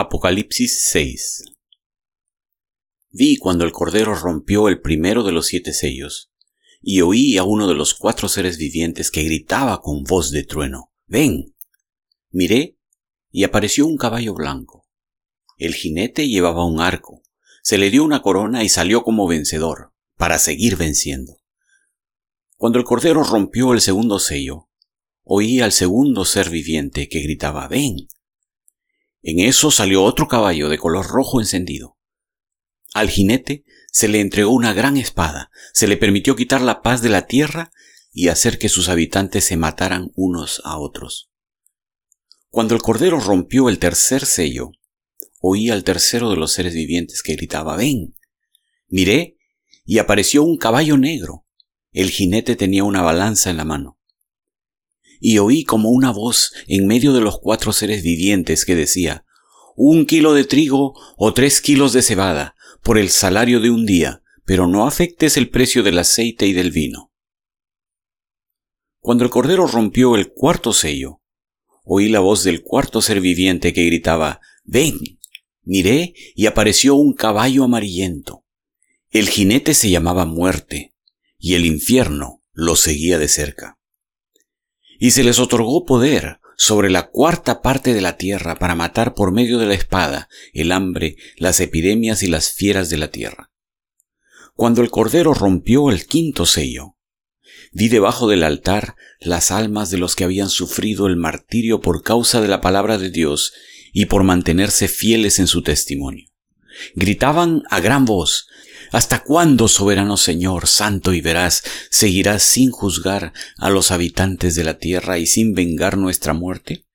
Apocalipsis 6 Vi cuando el Cordero rompió el primero de los siete sellos, y oí a uno de los cuatro seres vivientes que gritaba con voz de trueno, Ven. Miré, y apareció un caballo blanco. El jinete llevaba un arco, se le dio una corona y salió como vencedor, para seguir venciendo. Cuando el Cordero rompió el segundo sello, oí al segundo ser viviente que gritaba, Ven. En eso salió otro caballo de color rojo encendido. Al jinete se le entregó una gran espada, se le permitió quitar la paz de la tierra y hacer que sus habitantes se mataran unos a otros. Cuando el cordero rompió el tercer sello, oí al tercero de los seres vivientes que gritaba, ven. Miré y apareció un caballo negro. El jinete tenía una balanza en la mano y oí como una voz en medio de los cuatro seres vivientes que decía, un kilo de trigo o tres kilos de cebada, por el salario de un día, pero no afectes el precio del aceite y del vino. Cuando el Cordero rompió el cuarto sello, oí la voz del cuarto ser viviente que gritaba, Ven. Miré y apareció un caballo amarillento. El jinete se llamaba muerte, y el infierno lo seguía de cerca y se les otorgó poder sobre la cuarta parte de la tierra para matar por medio de la espada el hambre, las epidemias y las fieras de la tierra. Cuando el Cordero rompió el quinto sello, vi debajo del altar las almas de los que habían sufrido el martirio por causa de la palabra de Dios y por mantenerse fieles en su testimonio. Gritaban a gran voz, ¿Hasta cuándo, soberano Señor, santo y veraz, seguirás sin juzgar a los habitantes de la tierra y sin vengar nuestra muerte?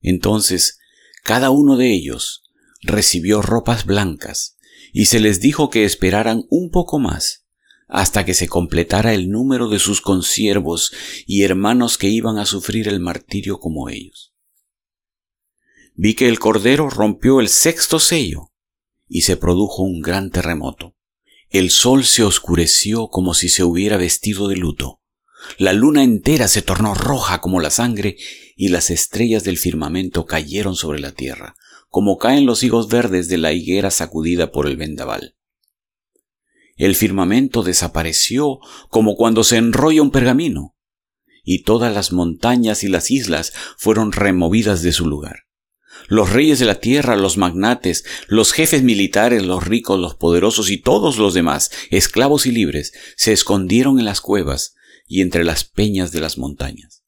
Entonces, cada uno de ellos recibió ropas blancas, y se les dijo que esperaran un poco más, hasta que se completara el número de sus consiervos y hermanos que iban a sufrir el martirio como ellos. Vi que el Cordero rompió el sexto sello, y se produjo un gran terremoto. El sol se oscureció como si se hubiera vestido de luto. La luna entera se tornó roja como la sangre y las estrellas del firmamento cayeron sobre la tierra, como caen los higos verdes de la higuera sacudida por el vendaval. El firmamento desapareció como cuando se enrolla un pergamino, y todas las montañas y las islas fueron removidas de su lugar. Los reyes de la tierra, los magnates, los jefes militares, los ricos, los poderosos y todos los demás, esclavos y libres, se escondieron en las cuevas y entre las peñas de las montañas.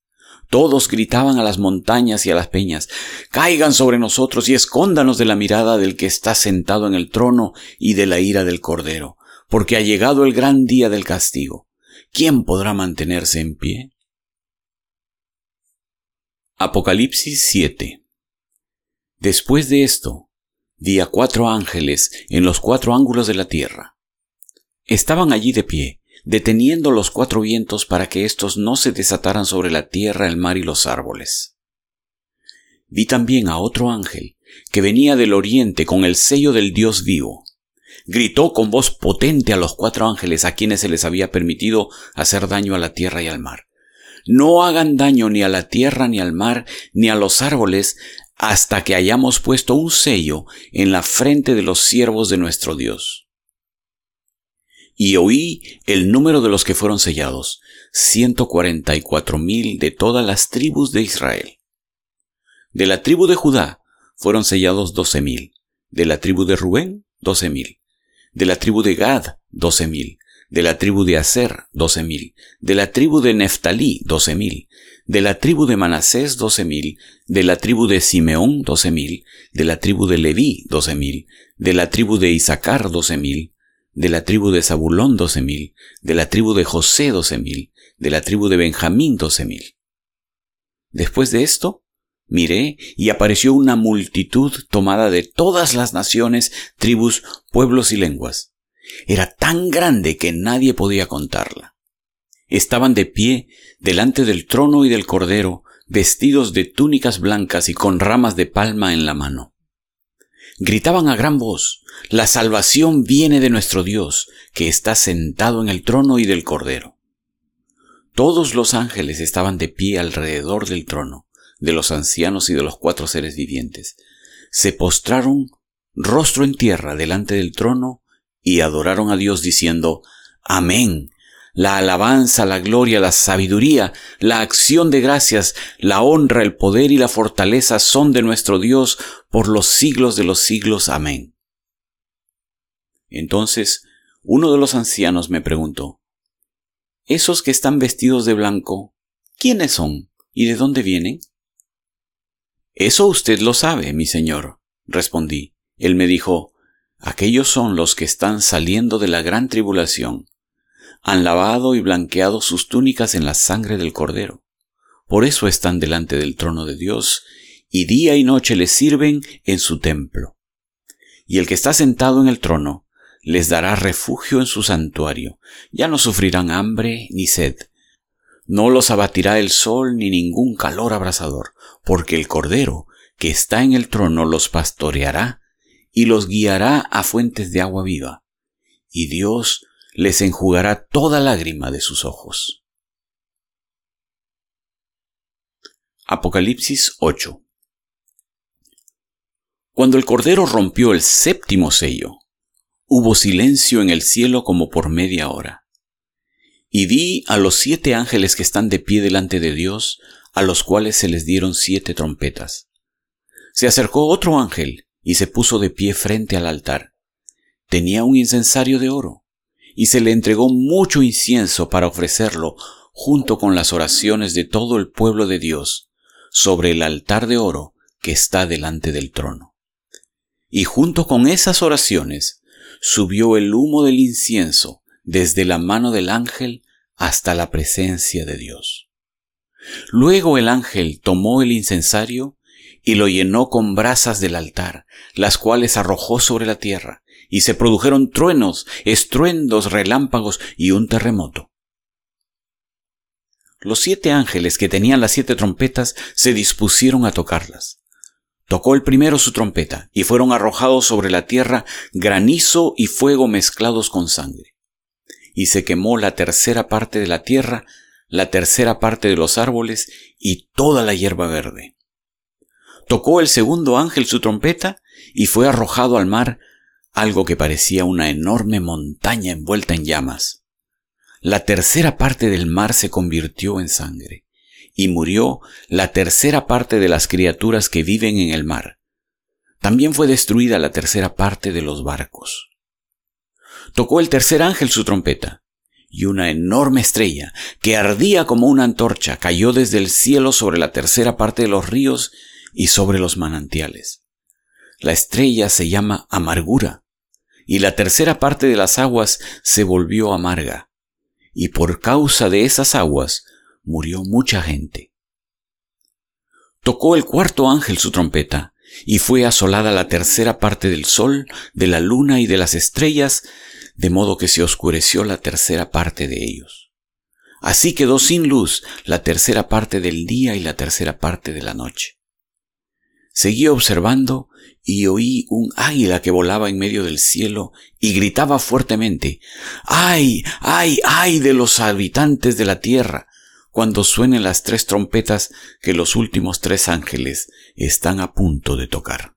Todos gritaban a las montañas y a las peñas, caigan sobre nosotros y escóndanos de la mirada del que está sentado en el trono y de la ira del Cordero, porque ha llegado el gran día del castigo. ¿Quién podrá mantenerse en pie? Apocalipsis 7 Después de esto, vi a cuatro ángeles en los cuatro ángulos de la tierra. Estaban allí de pie, deteniendo los cuatro vientos para que éstos no se desataran sobre la tierra, el mar y los árboles. Vi también a otro ángel, que venía del oriente con el sello del Dios vivo. Gritó con voz potente a los cuatro ángeles a quienes se les había permitido hacer daño a la tierra y al mar. No hagan daño ni a la tierra ni al mar ni a los árboles hasta que hayamos puesto un sello en la frente de los siervos de nuestro Dios. Y oí el número de los que fueron sellados, ciento cuarenta y cuatro mil de todas las tribus de Israel. De la tribu de Judá fueron sellados doce mil, de la tribu de Rubén doce mil, de la tribu de Gad doce mil, de la tribu de Aser doce mil, de la tribu de Neftalí doce mil, de la tribu de Manasés doce mil, de la tribu de Simeón doce mil, de la tribu de Leví doce mil, de la tribu de Isaacar doce mil, de la tribu de Zabulón doce mil, de la tribu de José doce mil, de la tribu de Benjamín doce mil. Después de esto, miré y apareció una multitud tomada de todas las naciones, tribus, pueblos y lenguas. Era tan grande que nadie podía contarla estaban de pie delante del trono y del cordero, vestidos de túnicas blancas y con ramas de palma en la mano. Gritaban a gran voz, La salvación viene de nuestro Dios, que está sentado en el trono y del cordero. Todos los ángeles estaban de pie alrededor del trono, de los ancianos y de los cuatro seres vivientes. se postraron rostro en tierra delante del trono y adoraron a Dios diciendo, Amén. La alabanza, la gloria, la sabiduría, la acción de gracias, la honra, el poder y la fortaleza son de nuestro Dios por los siglos de los siglos. Amén. Entonces uno de los ancianos me preguntó, ¿Esos que están vestidos de blanco, quiénes son y de dónde vienen? Eso usted lo sabe, mi señor, respondí. Él me dijo, aquellos son los que están saliendo de la gran tribulación. Han lavado y blanqueado sus túnicas en la sangre del Cordero. Por eso están delante del trono de Dios, y día y noche les sirven en su templo. Y el que está sentado en el trono les dará refugio en su santuario. Ya no sufrirán hambre ni sed. No los abatirá el sol ni ningún calor abrasador, porque el Cordero que está en el trono los pastoreará y los guiará a fuentes de agua viva, y Dios les enjugará toda lágrima de sus ojos. Apocalipsis 8 Cuando el Cordero rompió el séptimo sello, hubo silencio en el cielo como por media hora. Y vi a los siete ángeles que están de pie delante de Dios, a los cuales se les dieron siete trompetas. Se acercó otro ángel y se puso de pie frente al altar. Tenía un incensario de oro, y se le entregó mucho incienso para ofrecerlo junto con las oraciones de todo el pueblo de Dios sobre el altar de oro que está delante del trono. Y junto con esas oraciones subió el humo del incienso desde la mano del ángel hasta la presencia de Dios. Luego el ángel tomó el incensario y lo llenó con brasas del altar, las cuales arrojó sobre la tierra, y se produjeron truenos, estruendos, relámpagos y un terremoto. Los siete ángeles que tenían las siete trompetas se dispusieron a tocarlas. Tocó el primero su trompeta, y fueron arrojados sobre la tierra granizo y fuego mezclados con sangre. Y se quemó la tercera parte de la tierra, la tercera parte de los árboles y toda la hierba verde. Tocó el segundo ángel su trompeta, y fue arrojado al mar algo que parecía una enorme montaña envuelta en llamas. La tercera parte del mar se convirtió en sangre, y murió la tercera parte de las criaturas que viven en el mar. También fue destruida la tercera parte de los barcos. Tocó el tercer ángel su trompeta, y una enorme estrella, que ardía como una antorcha, cayó desde el cielo sobre la tercera parte de los ríos y sobre los manantiales. La estrella se llama amargura, y la tercera parte de las aguas se volvió amarga, y por causa de esas aguas murió mucha gente. Tocó el cuarto ángel su trompeta, y fue asolada la tercera parte del sol, de la luna y de las estrellas, de modo que se oscureció la tercera parte de ellos. Así quedó sin luz la tercera parte del día y la tercera parte de la noche. Seguí observando y oí un águila que volaba en medio del cielo y gritaba fuertemente, ¡Ay, ay, ay de los habitantes de la tierra! cuando suenen las tres trompetas que los últimos tres ángeles están a punto de tocar.